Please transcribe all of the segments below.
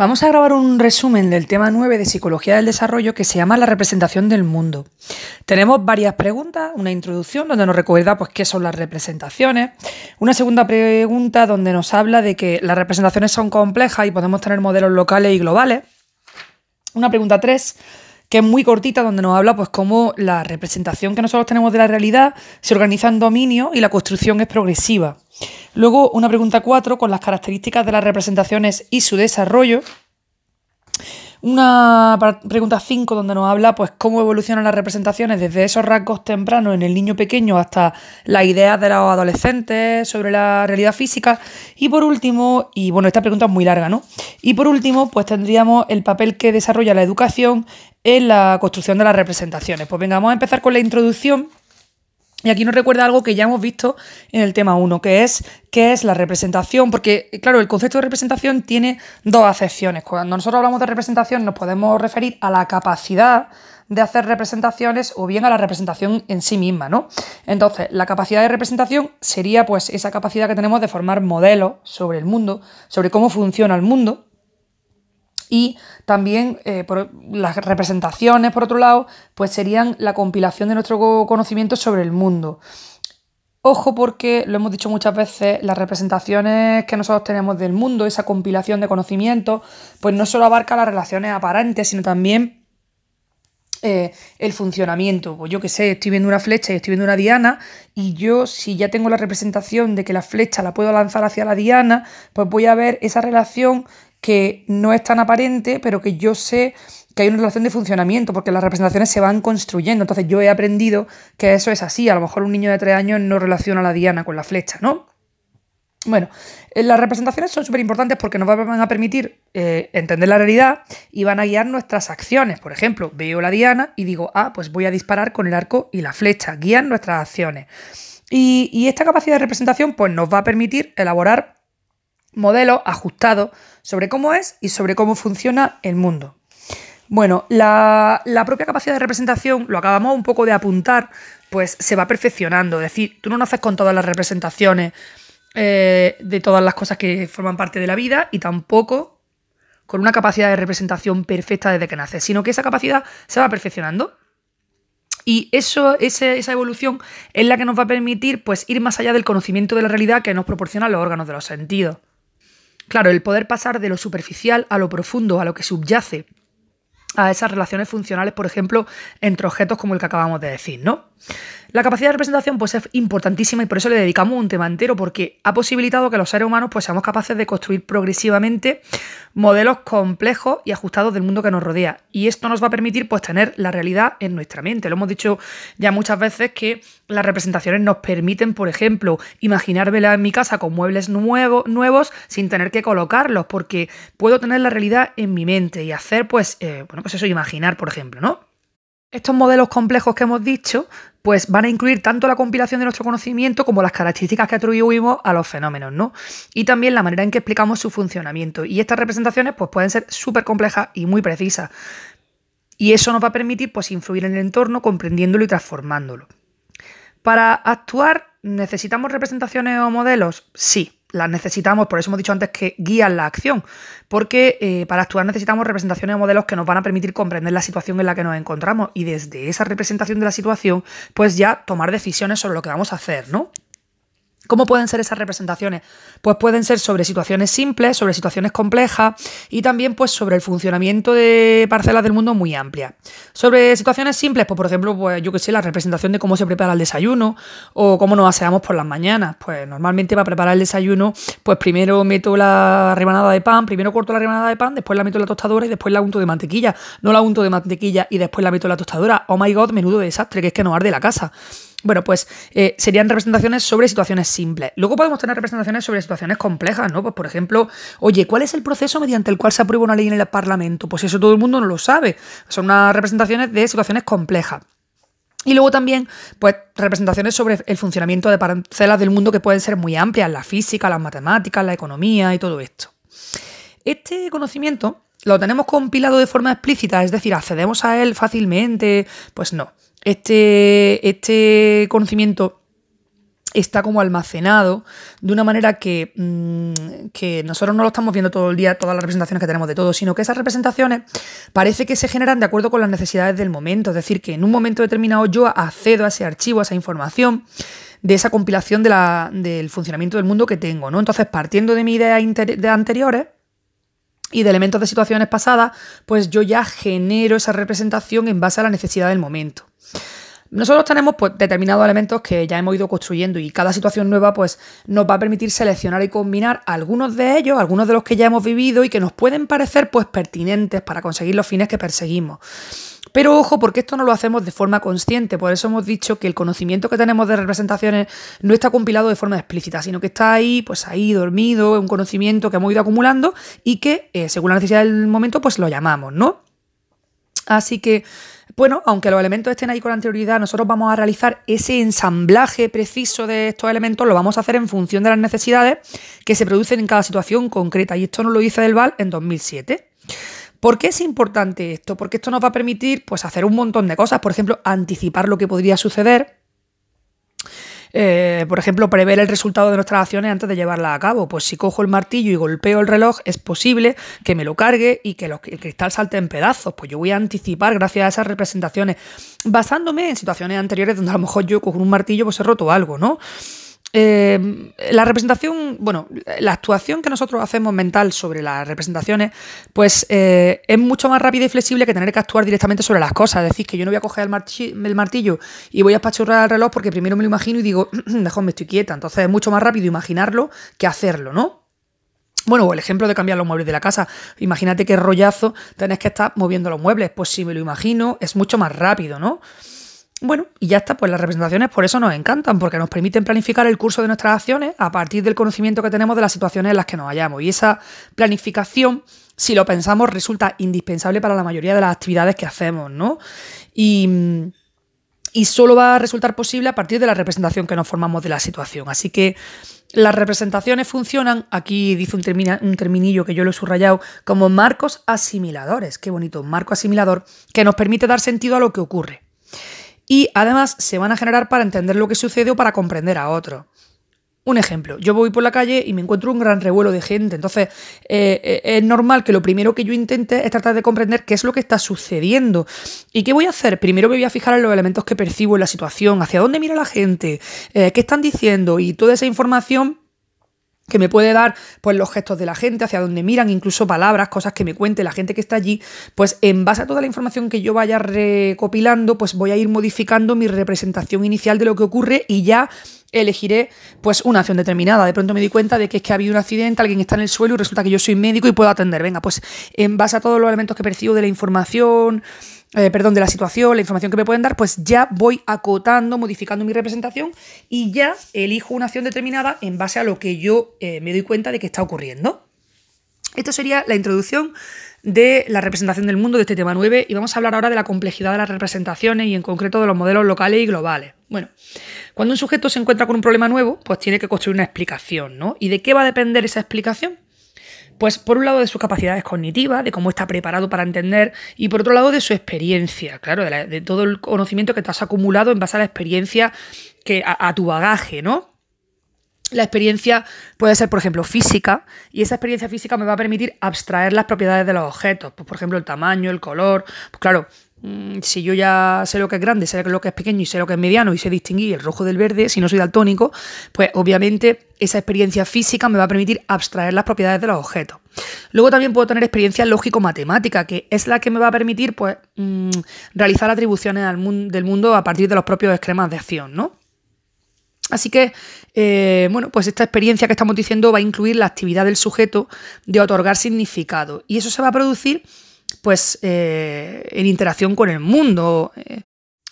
Vamos a grabar un resumen del tema 9 de Psicología del Desarrollo que se llama la representación del mundo. Tenemos varias preguntas, una introducción donde nos recuerda pues, qué son las representaciones, una segunda pregunta donde nos habla de que las representaciones son complejas y podemos tener modelos locales y globales, una pregunta 3 que es muy cortita, donde nos habla pues cómo la representación que nosotros tenemos de la realidad se organiza en dominio y la construcción es progresiva. Luego una pregunta 4 con las características de las representaciones y su desarrollo. Una pregunta 5 donde nos habla pues cómo evolucionan las representaciones desde esos rasgos tempranos en el niño pequeño hasta las ideas de los adolescentes sobre la realidad física. Y por último, y bueno, esta pregunta es muy larga, ¿no? Y por último, pues tendríamos el papel que desarrolla la educación en la construcción de las representaciones. Pues venga, vamos a empezar con la introducción y aquí nos recuerda algo que ya hemos visto en el tema 1, que es es la representación, porque claro, el concepto de representación tiene dos acepciones. Cuando nosotros hablamos de representación nos podemos referir a la capacidad de hacer representaciones o bien a la representación en sí misma, ¿no? Entonces, la capacidad de representación sería pues esa capacidad que tenemos de formar modelos sobre el mundo, sobre cómo funciona el mundo, y también eh, las representaciones, por otro lado, pues serían la compilación de nuestro conocimiento sobre el mundo. Ojo porque, lo hemos dicho muchas veces, las representaciones que nosotros tenemos del mundo, esa compilación de conocimiento, pues no solo abarca las relaciones aparentes, sino también eh, el funcionamiento. Pues yo que sé, estoy viendo una flecha y estoy viendo una diana, y yo, si ya tengo la representación de que la flecha la puedo lanzar hacia la diana, pues voy a ver esa relación que no es tan aparente, pero que yo sé que hay una relación de funcionamiento, porque las representaciones se van construyendo. Entonces yo he aprendido que eso es así. A lo mejor un niño de tres años no relaciona la diana con la flecha, ¿no? Bueno, eh, las representaciones son súper importantes porque nos van a permitir eh, entender la realidad y van a guiar nuestras acciones. Por ejemplo, veo la diana y digo, ah, pues voy a disparar con el arco y la flecha. Guían nuestras acciones. Y, y esta capacidad de representación pues, nos va a permitir elaborar modelos ajustados sobre cómo es y sobre cómo funciona el mundo. Bueno, la, propia capacidad de representación, lo acabamos un poco de apuntar, pues se va perfeccionando. Es decir, tú no naces con todas las representaciones eh, de todas las cosas que forman parte de la vida y tampoco con una capacidad de representación perfecta desde que naces, sino que esa capacidad se va perfeccionando. Y eso, esa evolución es la que nos va a permitir pues, ir más allá del conocimiento de la realidad que nos proporcionan los órganos de los sentidos. Claro, el poder pasar de lo superficial a lo profundo, a lo que subyace a esas relaciones funcionales, por ejemplo, entre objetos como el que acabamos de decir, ¿no? La capacidad de representación pues, es importantísima y por eso le dedicamos un tema entero, porque ha posibilitado que los seres humanos pues, seamos capaces de construir progresivamente modelos complejos y ajustados del mundo que nos rodea. Y esto nos va a permitir pues, tener la realidad en nuestra mente. Lo hemos dicho ya muchas veces que las representaciones nos permiten, por ejemplo, imaginármela en mi casa con muebles nuevos sin tener que colocarlos, porque puedo tener la realidad en mi mente y hacer, pues, eh, bueno, pues eso, imaginar, por ejemplo, ¿no? Estos modelos complejos que hemos dicho, pues van a incluir tanto la compilación de nuestro conocimiento como las características que atribuimos a los fenómenos, ¿no? Y también la manera en que explicamos su funcionamiento. Y estas representaciones, pues pueden ser súper complejas y muy precisas. Y eso nos va a permitir, pues, influir en el entorno, comprendiéndolo y transformándolo. Para actuar, ¿necesitamos representaciones o modelos? Sí, las necesitamos, por eso hemos dicho antes que guían la acción, porque eh, para actuar necesitamos representaciones o modelos que nos van a permitir comprender la situación en la que nos encontramos y desde esa representación de la situación, pues ya tomar decisiones sobre lo que vamos a hacer, ¿no? ¿Cómo pueden ser esas representaciones? Pues pueden ser sobre situaciones simples, sobre situaciones complejas y también pues sobre el funcionamiento de parcelas del mundo muy amplias. Sobre situaciones simples, pues por ejemplo, pues yo que sé, la representación de cómo se prepara el desayuno o cómo nos aseamos por las mañanas. Pues normalmente para preparar el desayuno, pues primero meto la rebanada de pan, primero corto la rebanada de pan, después la meto en la tostadora y después la unto de mantequilla. No la unto de mantequilla y después la meto en la tostadora. Oh my god, menudo desastre, que es que no arde la casa. Bueno, pues eh, serían representaciones sobre situaciones simples. Luego podemos tener representaciones sobre situaciones complejas, ¿no? Pues por ejemplo, oye, ¿cuál es el proceso mediante el cual se aprueba una ley en el Parlamento? Pues eso todo el mundo no lo sabe. Son unas representaciones de situaciones complejas. Y luego también, pues, representaciones sobre el funcionamiento de parcelas del mundo que pueden ser muy amplias, la física, las matemáticas, la economía y todo esto. Este conocimiento lo tenemos compilado de forma explícita, es decir, accedemos a él fácilmente, pues no. Este, este conocimiento está como almacenado de una manera que, mm, que, nosotros no lo estamos viendo todo el día, todas las representaciones que tenemos de todo, sino que esas representaciones parece que se generan de acuerdo con las necesidades del momento. Es decir, que en un momento determinado yo accedo a ese archivo, a esa información de esa compilación de la, del funcionamiento del mundo que tengo, ¿no? Entonces, partiendo de mis ideas de anteriores y de elementos de situaciones pasadas, pues yo ya genero esa representación en base a la necesidad del momento. Nosotros tenemos pues, determinados elementos que ya hemos ido construyendo y cada situación nueva pues, nos va a permitir seleccionar y combinar algunos de ellos, algunos de los que ya hemos vivido y que nos pueden parecer pues, pertinentes para conseguir los fines que perseguimos. Pero ojo, porque esto no lo hacemos de forma consciente, por eso hemos dicho que el conocimiento que tenemos de representaciones no está compilado de forma explícita, sino que está ahí, pues ahí dormido, un conocimiento que hemos ido acumulando y que, eh, según la necesidad del momento, pues lo llamamos, ¿no? Así que bueno, aunque los elementos estén ahí con anterioridad, nosotros vamos a realizar ese ensamblaje preciso de estos elementos, lo vamos a hacer en función de las necesidades que se producen en cada situación concreta. Y esto nos lo dice Delval en 2007. ¿Por qué es importante esto? Porque esto nos va a permitir pues, hacer un montón de cosas, por ejemplo, anticipar lo que podría suceder, eh, por ejemplo, prever el resultado de nuestras acciones antes de llevarla a cabo. Pues si cojo el martillo y golpeo el reloj, es posible que me lo cargue y que el cristal salte en pedazos. Pues yo voy a anticipar gracias a esas representaciones, basándome en situaciones anteriores donde a lo mejor yo con un martillo pues he roto algo, ¿no? Eh, la representación, bueno, la actuación que nosotros hacemos mental sobre las representaciones, pues eh, es mucho más rápida y flexible que tener que actuar directamente sobre las cosas. Es decir, que yo no voy a coger el, martillo, y voy a espachurrar el reloj porque primero me lo imagino y digo, mejor me estoy quieta. Entonces es mucho más rápido imaginarlo que hacerlo, ¿no? Bueno, o el ejemplo de cambiar los muebles de la casa. Imagínate qué rollazo tenés que estar moviendo los muebles. Pues si me lo imagino, es mucho más rápido, ¿no? Bueno, y ya está, pues las representaciones por eso nos encantan, porque nos permiten planificar el curso de nuestras acciones a partir del conocimiento que tenemos de las situaciones en las que nos hallamos. Y esa planificación, si lo pensamos, resulta indispensable para la mayoría de las actividades que hacemos, ¿no? Y, y solo va a resultar posible a partir de la representación que nos formamos de la situación. Así que las representaciones funcionan, aquí dice un, un, terminillo que yo lo he subrayado, como marcos asimiladores. Qué bonito, un marco asimilador que nos permite dar sentido a lo que ocurre y además se van a generar para entender lo que sucede o para comprender a otro. Un ejemplo, yo voy por la calle y me encuentro un gran revuelo de gente, entonces eh, eh, es normal que lo primero que yo intente es tratar de comprender qué es lo que está sucediendo. ¿Y qué voy a hacer? Primero me voy a fijar en los elementos que percibo en la situación, hacia dónde mira la gente, eh, qué están diciendo y toda esa información que me puede dar pues los gestos de la gente, hacia donde miran, incluso palabras, cosas que me cuente la gente que está allí, pues en base a toda la información que yo vaya recopilando, pues voy a ir modificando mi representación inicial de lo que ocurre y ya elegiré pues una acción determinada. De pronto me di cuenta de que es que ha habido un accidente, alguien está en el suelo y resulta que yo soy médico y puedo atender. Venga, pues en base a todos los elementos que percibo de la información, eh, perdón, de la situación, la información que me pueden dar, pues ya voy acotando, modificando mi representación y ya elijo una acción determinada en base a lo que yo eh, me doy cuenta de que está ocurriendo. Esto sería la introducción de la representación del mundo de este tema 9 y vamos a hablar ahora de la complejidad de las representaciones y en concreto de los modelos locales y globales. Bueno, cuando un sujeto se encuentra con un problema nuevo, pues tiene que construir una explicación, ¿no? ¿Y de qué va a depender esa explicación? Pues por un lado de sus capacidades cognitivas, de cómo está preparado para entender, y por otro lado de su experiencia, claro, de, todo el conocimiento que te has acumulado en base a la experiencia, que, a, tu bagaje, ¿no? La experiencia puede ser, por ejemplo, física, y esa experiencia física me va a permitir abstraer las propiedades de los objetos, pues, por ejemplo, el tamaño, el color. Pues claro, si yo ya sé lo que es grande, sé lo que es pequeño y sé lo que es mediano y sé distinguir el rojo del verde, si no soy daltónico, pues obviamente esa experiencia física me va a permitir abstraer las propiedades de los objetos. Luego también puedo tener experiencia lógico-matemática, que es la que me va a permitir pues, mm, realizar atribuciones del mundo a partir de los propios esquemas de acción, ¿no? Así que, eh, bueno, pues esta experiencia que estamos diciendo va a incluir la actividad del sujeto de otorgar significado. Y eso se va a producir pues eh, en interacción con el mundo. Eh.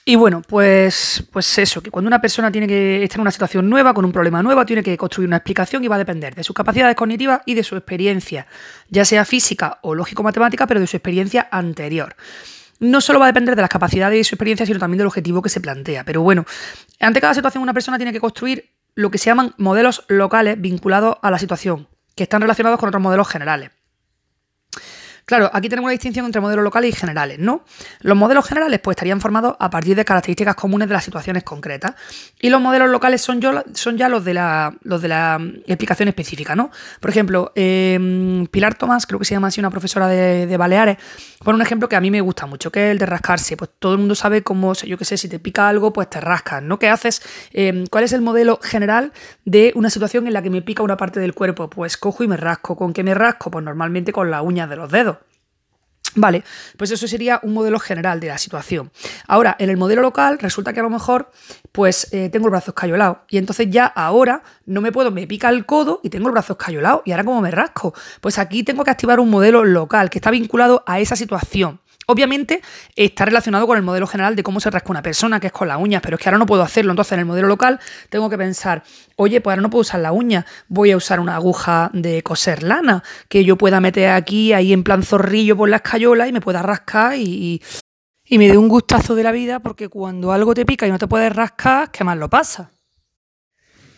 Y bueno, pues, pues eso, que cuando una persona tiene que estar en una situación nueva, con un problema nuevo, tiene que construir una explicación y va a depender de sus capacidades cognitivas y de su experiencia, ya sea física o lógico-matemática, pero de su experiencia anterior. No solo va a depender de las capacidades y su experiencia, sino también del objetivo que se plantea. Pero bueno, ante cada situación una persona tiene que construir lo que se llaman modelos locales vinculados a la situación, que están relacionados con otros modelos generales. Claro, aquí tenemos una distinción entre modelos locales y generales, ¿no? Los modelos generales pues estarían formados a partir de características comunes de las situaciones concretas y los modelos locales son, son ya los de, la, los de la explicación específica, ¿no? Por ejemplo, em, Pilar Tomás, creo que se llama así una profesora de, Baleares, pone un ejemplo que a mí me gusta mucho, que es el de rascarse. Pues todo el mundo sabe cómo, yo qué sé, si te pica algo, pues te rascas, ¿no? ¿Qué haces? Em, ¿Cuál es el modelo general de una situación en la que me pica una parte del cuerpo? Pues cojo y me rasco. ¿Con qué me rasco? Pues normalmente con las uñas de los dedos. Vale, pues eso sería un modelo general de la situación. Ahora, en el modelo local resulta que a lo mejor pues eh, tengo el brazo escayolado y entonces ya ahora no me puedo, me pica el codo y tengo el brazo escayolado y ahora como me rasco. Pues aquí tengo que activar un modelo local que está vinculado a esa situación. Obviamente está relacionado con el modelo general de cómo se rasca una persona, que es con las uñas, pero es que ahora no puedo hacerlo. Entonces, en el modelo local tengo que pensar, oye, pues ahora no puedo usar la uña, voy a usar una aguja de coser lana, que yo pueda meter aquí, ahí en plan zorrillo por la escayola y me pueda rascar y, y me dé un gustazo de la vida, porque cuando algo te pica y no te puedes rascar, ¿qué más lo pasa?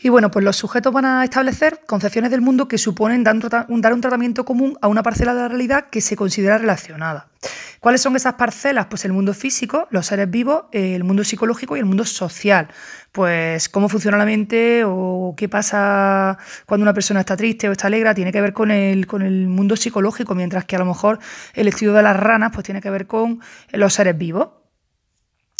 Y bueno, pues los sujetos van a establecer concepciones del mundo que suponen dar un, tratamiento común a una parcela de la realidad que se considera relacionada. ¿Cuáles son esas parcelas? Pues el mundo físico, los seres vivos, el mundo psicológico y el mundo social. Pues cómo funciona la mente o qué pasa cuando una persona está triste o está alegre tiene que ver con el, con el mundo psicológico, mientras que a lo mejor el estudio de las ranas pues tiene que ver con los seres vivos.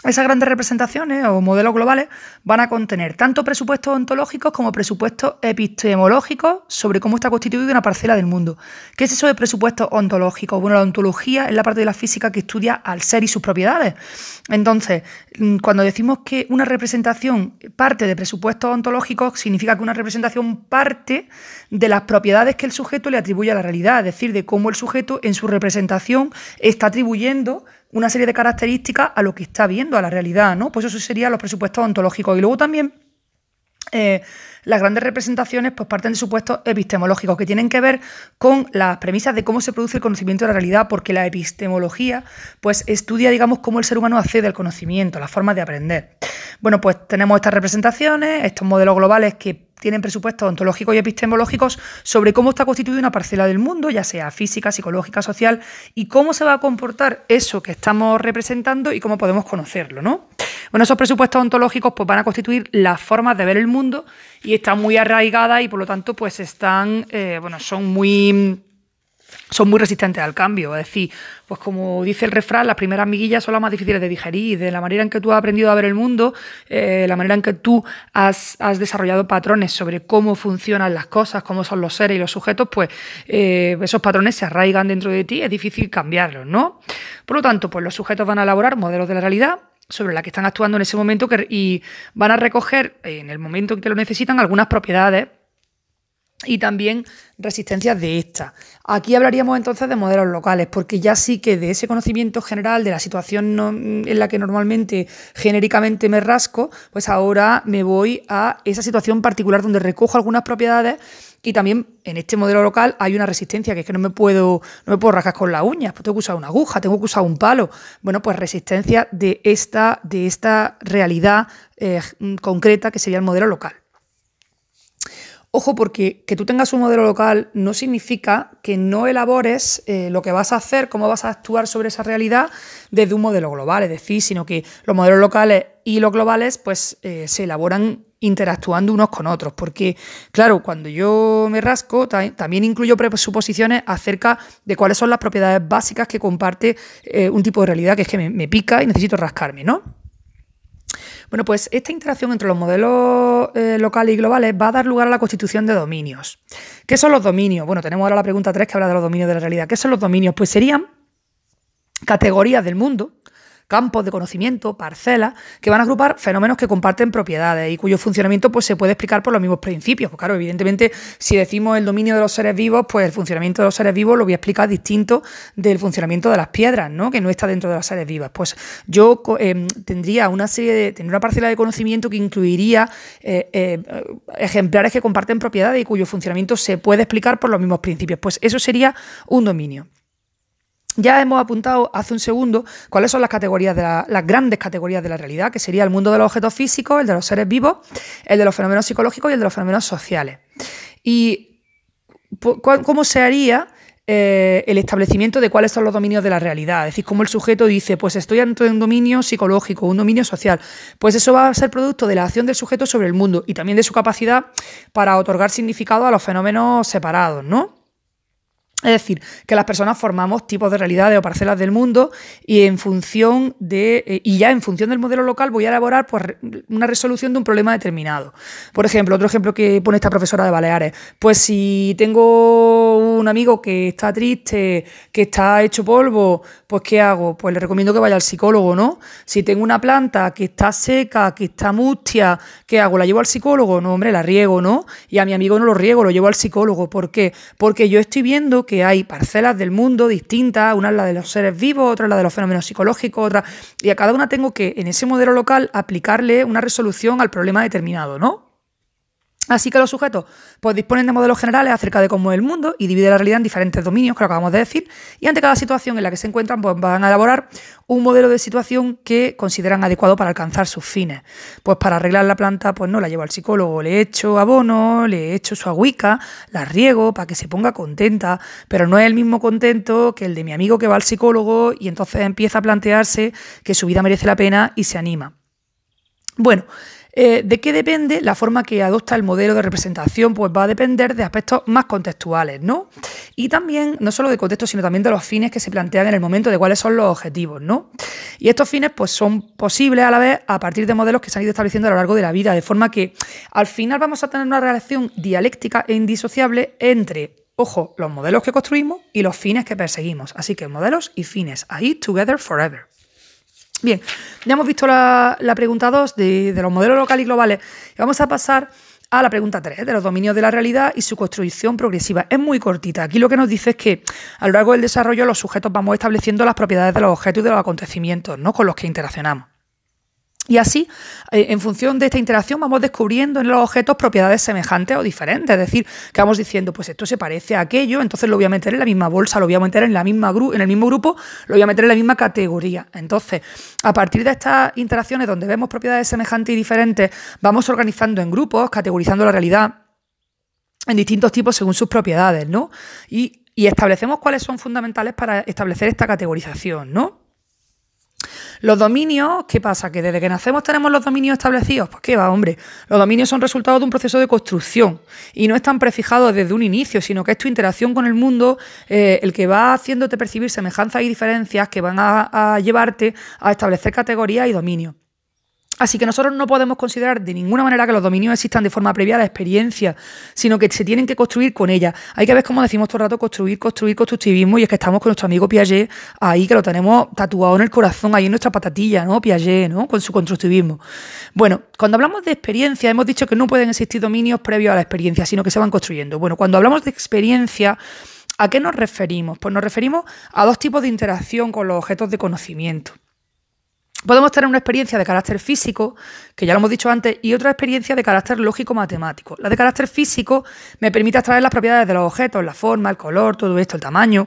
Esas grandes representaciones o modelos globales van a contener tanto presupuestos ontológicos como presupuestos epistemológicos sobre cómo está constituida una parcela del mundo. ¿Qué es eso de presupuestos ontológicos? Bueno, la ontología es la parte de la física que estudia al ser y sus propiedades. Entonces, mm, cuando decimos que una representación parte de presupuestos ontológicos, significa que una representación parte de las propiedades que el sujeto le atribuye a la realidad, es decir, de cómo el sujeto en su representación está atribuyendo una serie de características a lo que está viendo, a la realidad, ¿no? Pues eso serían los presupuestos ontológicos. Y luego también eh, las grandes representaciones pues parten de supuestos epistemológicos que tienen que ver con las premisas de cómo se produce el conocimiento de la realidad, porque la epistemología pues estudia, digamos, cómo el ser humano accede al conocimiento, las formas de aprender. Bueno, pues tenemos estas representaciones, estos modelos globales que tienen presupuestos ontológicos y epistemológicos sobre cómo está constituida una parcela del mundo, ya sea física, psicológica, social, y cómo se va a comportar eso que estamos representando y cómo podemos conocerlo, ¿no? Bueno, esos presupuestos ontológicos pues, van a constituir las formas de ver el mundo y están muy arraigadas y por lo tanto pues están, eh, bueno, son muy son muy resistentes al cambio. Es decir, pues como dice el refrán, las primeras miguillas son las más difíciles de digerir. De la manera en que tú has aprendido a ver el mundo, eh, la manera en que tú has, desarrollado patrones sobre cómo funcionan las cosas, cómo son los seres y los sujetos, pues eh, esos patrones se arraigan dentro de ti, es difícil cambiarlos, ¿no? Por lo tanto, pues los sujetos van a elaborar modelos de la realidad sobre la que están actuando en ese momento y van a recoger en el momento en que lo necesitan algunas propiedades y también resistencias de esta. Aquí hablaríamos entonces de modelos locales, porque ya sí que de ese conocimiento general de la situación en la que normalmente genéricamente me rasco, pues ahora me voy a esa situación particular donde recojo algunas propiedades y también en este modelo local hay una resistencia, que es que no me puedo, no me puedo rascar con las uñas, pues tengo que usar una aguja, tengo que usar un palo. Bueno, pues resistencia de esta, de esta realidad eh, concreta que sería el modelo local. Ojo, porque que tú tengas un modelo local no significa que no elabores eh, lo que vas a hacer, cómo vas a actuar sobre esa realidad desde un modelo global, es decir, sino que los modelos locales y los globales pues eh, se elaboran interactuando unos con otros, porque claro, cuando yo me rasco también incluyo presuposiciones acerca de cuáles son las propiedades básicas que comparte eh, un tipo de realidad, que es que me, me pica y necesito rascarme, ¿no? Bueno, pues esta interacción entre los modelos eh, locales y globales va a dar lugar a la constitución de dominios. ¿Qué son los dominios? Bueno, tenemos ahora la pregunta 3 que habla de los dominios de la realidad. ¿Qué son los dominios? Pues serían categorías del mundo campos de conocimiento, parcelas, que van a agrupar fenómenos que comparten propiedades y cuyo funcionamiento pues, se puede explicar por los mismos principios. Pues claro, evidentemente, si decimos el dominio de los seres vivos, pues el funcionamiento de los seres vivos lo voy a explicar distinto del funcionamiento de las piedras, ¿no? que no está dentro de los seres vivos. Pues yo em, tendría una serie de, tendría una parcela de conocimiento que incluiría eh, eh, ejemplares que comparten propiedades y cuyo funcionamiento se puede explicar por los mismos principios. Pues eso sería un dominio. Ya hemos apuntado hace un segundo cuáles son las categorías de las grandes categorías de la realidad, que sería el mundo de los objetos físicos, el de los seres vivos, el de los fenómenos psicológicos y el de los fenómenos sociales. ¿Y cómo se haría eh, el establecimiento de cuáles son los dominios de la realidad. Es decir, como el sujeto dice, pues estoy ante un dominio psicológico, un dominio social. Pues eso va a ser producto de la acción del sujeto sobre el mundo y también de su capacidad para otorgar significado a los fenómenos separados, ¿no? Es decir, que las personas formamos tipos de realidades o parcelas del mundo y en función de eh, y ya en función del modelo local voy a elaborar pues, una resolución de un problema determinado. Por ejemplo, otro ejemplo que pone esta profesora de Baleares, pues si tengo un amigo que está triste, que está hecho polvo, pues ¿qué hago? Pues le recomiendo que vaya al psicólogo, ¿no? Si tengo una planta que está seca, que está mustia, ¿qué hago? ¿La llevo al psicólogo? No, hombre, la riego, ¿no? Y a mi amigo no lo riego, lo llevo al psicólogo. ¿Por qué? Porque yo estoy viendo que hay parcelas del mundo distintas, una es la de los seres vivos, otra es la de los fenómenos psicológicos, otra, y a cada una tengo que, en ese modelo local, aplicarle una resolución al problema determinado, ¿no? Así que los sujetos pues, disponen de modelos generales acerca de cómo es el mundo y dividen la realidad en diferentes dominios, que lo acabamos de decir, y ante cada situación en la que se encuentran pues, van a elaborar un modelo de situación que consideran adecuado para alcanzar sus fines. Pues para arreglar la planta, pues no la llevo al psicólogo, le echo abono, le echo su agüica, la riego para que se ponga contenta, pero no es el mismo contento que el de mi amigo que va al psicólogo y entonces empieza a plantearse que su vida merece la pena y se anima. Bueno, eh, ¿De qué depende la forma que adopta el modelo de representación? Pues va a depender de aspectos más contextuales, ¿no? Y también, no solo de contexto, sino también de los fines que se plantean en el momento, de cuáles son los objetivos, ¿no? Y estos fines, pues son posibles a la vez a partir de modelos que se han ido estableciendo a lo largo de la vida, de forma que al final vamos a tener una relación dialéctica e indisociable entre Ojo, los modelos que construimos y los fines que perseguimos. Así que modelos y fines, ahí together forever. Bien, ya hemos visto la, pregunta 2 de, los modelos locales y globales. vamos a pasar a la pregunta 3, de los dominios de la realidad y su construcción progresiva. Es muy cortita. Aquí lo que nos dice es que a lo largo del desarrollo los sujetos vamos estableciendo las propiedades de los objetos y de los acontecimientos ¿no? con los que interaccionamos. Y así, eh, en función de esta interacción, vamos descubriendo en los objetos propiedades semejantes o diferentes. Es decir, que vamos diciendo, pues esto se parece a aquello, entonces lo voy a meter en la misma bolsa, lo voy a meter en, la misma en el mismo grupo, lo voy a meter en la misma categoría. Entonces, a partir de estas interacciones donde vemos propiedades semejantes y diferentes, vamos organizando en grupos, categorizando la realidad en distintos tipos según sus propiedades, ¿no? Y, y establecemos cuáles son fundamentales para establecer esta categorización, ¿no? Los dominios, ¿qué pasa? ¿Que desde que nacemos tenemos los dominios establecidos? Pues qué va, hombre. Los dominios son resultado de un proceso de construcción y no están prefijados desde un inicio, sino que es tu interacción con el mundo eh, el que va haciéndote percibir semejanzas y diferencias que van a llevarte a establecer categorías y dominios. Así que nosotros no podemos considerar de ninguna manera que los dominios existan de forma previa a la experiencia, sino que se tienen que construir con ella. Hay que ver, como decimos todo el rato, construir, construir, constructivismo, y es que estamos con nuestro amigo Piaget ahí, que lo tenemos tatuado en el corazón, ahí en nuestra patatilla, ¿no? Piaget, ¿no? Con su constructivismo. Bueno, cuando hablamos de experiencia, hemos dicho que no pueden existir dominios previos a la experiencia, sino que se van construyendo. Bueno, cuando hablamos de experiencia, ¿a qué nos referimos? Pues nos referimos a dos tipos de interacción con los objetos de conocimiento. Podemos tener una experiencia de carácter físico, que ya lo hemos dicho antes, y otra experiencia de carácter lógico-matemático. La de carácter físico me permite extraer las propiedades de los objetos, la forma, el color, todo esto, el tamaño.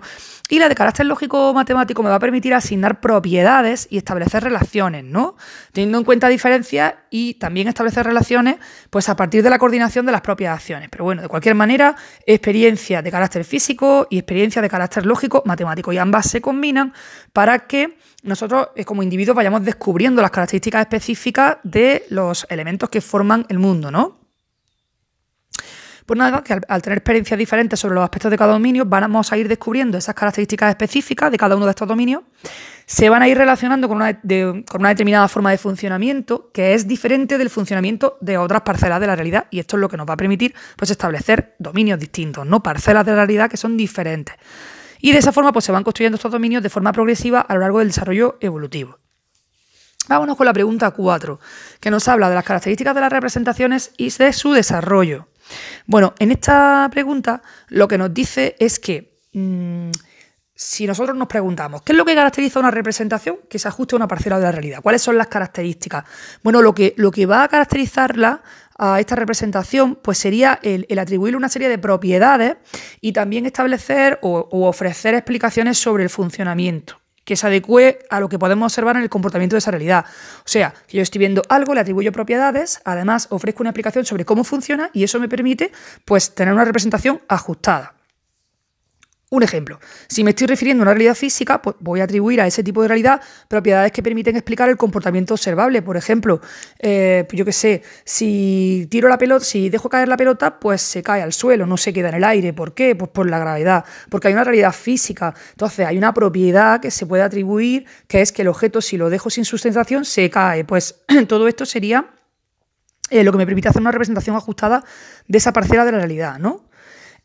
Y la de carácter lógico-matemático me va a permitir asignar propiedades y establecer relaciones, ¿no? Teniendo en cuenta diferencias y también establecer relaciones, pues a partir de la coordinación de las propias acciones. Pero bueno, de cualquier manera, experiencia de carácter físico y experiencia de carácter lógico-matemático. Y ambas se combinan para que nosotros eh, como individuos vayamos descubriendo las características específicas de los elementos que forman el mundo, ¿no? Pues nada, que al, tener experiencias diferentes sobre los aspectos de cada dominio, vamos a ir descubriendo esas características específicas de cada uno de estos dominios, se van a ir relacionando con una, con una determinada forma de funcionamiento que es diferente del funcionamiento de otras parcelas de la realidad y esto es lo que nos va a permitir pues, establecer dominios distintos, no parcelas de la realidad que son diferentes. Y de esa forma pues, se van construyendo estos dominios de forma progresiva a lo largo del desarrollo evolutivo. Vámonos con la pregunta 4, que nos habla de las características de las representaciones y de su desarrollo. Bueno, en esta pregunta lo que nos dice es que mm, si nosotros nos preguntamos, ¿qué es lo que caracteriza una representación que se ajuste a una parcela de la realidad? ¿Cuáles son las características? Bueno, lo que, lo que va a caracterizarla a esta representación, pues sería el, atribuirle una serie de propiedades y también establecer o, ofrecer explicaciones sobre el funcionamiento que se adecue a lo que podemos observar en el comportamiento de esa realidad. O sea, que yo estoy viendo algo, le atribuyo propiedades, además ofrezco una explicación sobre cómo funciona y eso me permite pues tener una representación ajustada. Un ejemplo, si me estoy refiriendo a una realidad física, pues voy a atribuir a ese tipo de realidad propiedades que permiten explicar el comportamiento observable. Por ejemplo, eh, yo qué sé, si tiro la pelota, si dejo caer la pelota, pues se cae al suelo, no se queda en el aire. ¿Por qué? Pues por la gravedad, porque hay una realidad física. Entonces, hay una propiedad que se puede atribuir, que es que el objeto, si lo dejo sin sustentación, se cae. Pues todo esto sería eh, lo que me permite hacer una representación ajustada de esa parcela de la realidad, ¿no?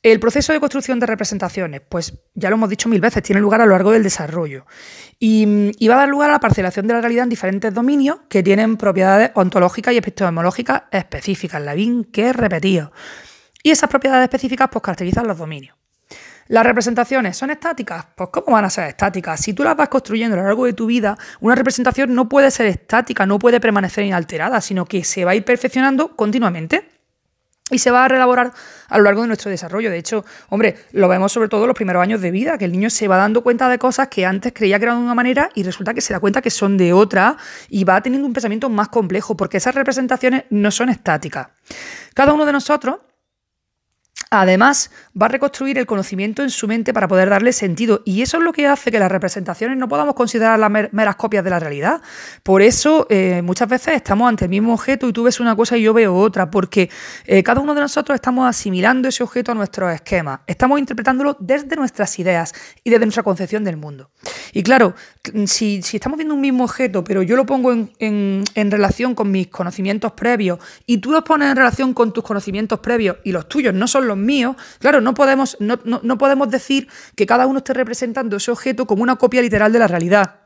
El proceso de construcción de representaciones, pues ya lo hemos dicho mil veces, tiene lugar a lo largo del desarrollo y, va a dar lugar a la parcelación de la realidad en diferentes dominios que tienen propiedades ontológicas y epistemológicas específicas, la BIN que es repetido. Y esas propiedades específicas pues caracterizan los dominios. ¿Las representaciones son estáticas? Pues ¿cómo van a ser estáticas? Si tú las vas construyendo a lo largo de tu vida, una representación no puede ser estática, no puede permanecer inalterada, sino que se va a ir perfeccionando continuamente y se va a reelaborar a lo largo de nuestro desarrollo. De hecho, hombre, lo vemos sobre todo en los primeros años de vida, que el niño se va dando cuenta de cosas que antes creía que eran de una manera y resulta que se da cuenta que son de otra y va teniendo un pensamiento más complejo, porque esas representaciones no son estáticas. Cada uno de nosotros Además, va a reconstruir el conocimiento en su mente para poder darle sentido. Y eso es lo que hace que las representaciones no podamos considerar las meras copias de la realidad. Por eso, eh, muchas veces estamos ante el mismo objeto y tú ves una cosa y yo veo otra, porque eh, cada uno de nosotros estamos asimilando ese objeto a nuestros esquemas. Estamos interpretándolo desde nuestras ideas y desde nuestra concepción del mundo. Y claro, si, estamos viendo un mismo objeto, pero yo lo pongo en, en relación con mis conocimientos previos y tú los pones en relación con tus conocimientos previos y los tuyos no son los míos, claro, no podemos, no, no podemos decir que cada uno esté representando ese objeto como una copia literal de la realidad.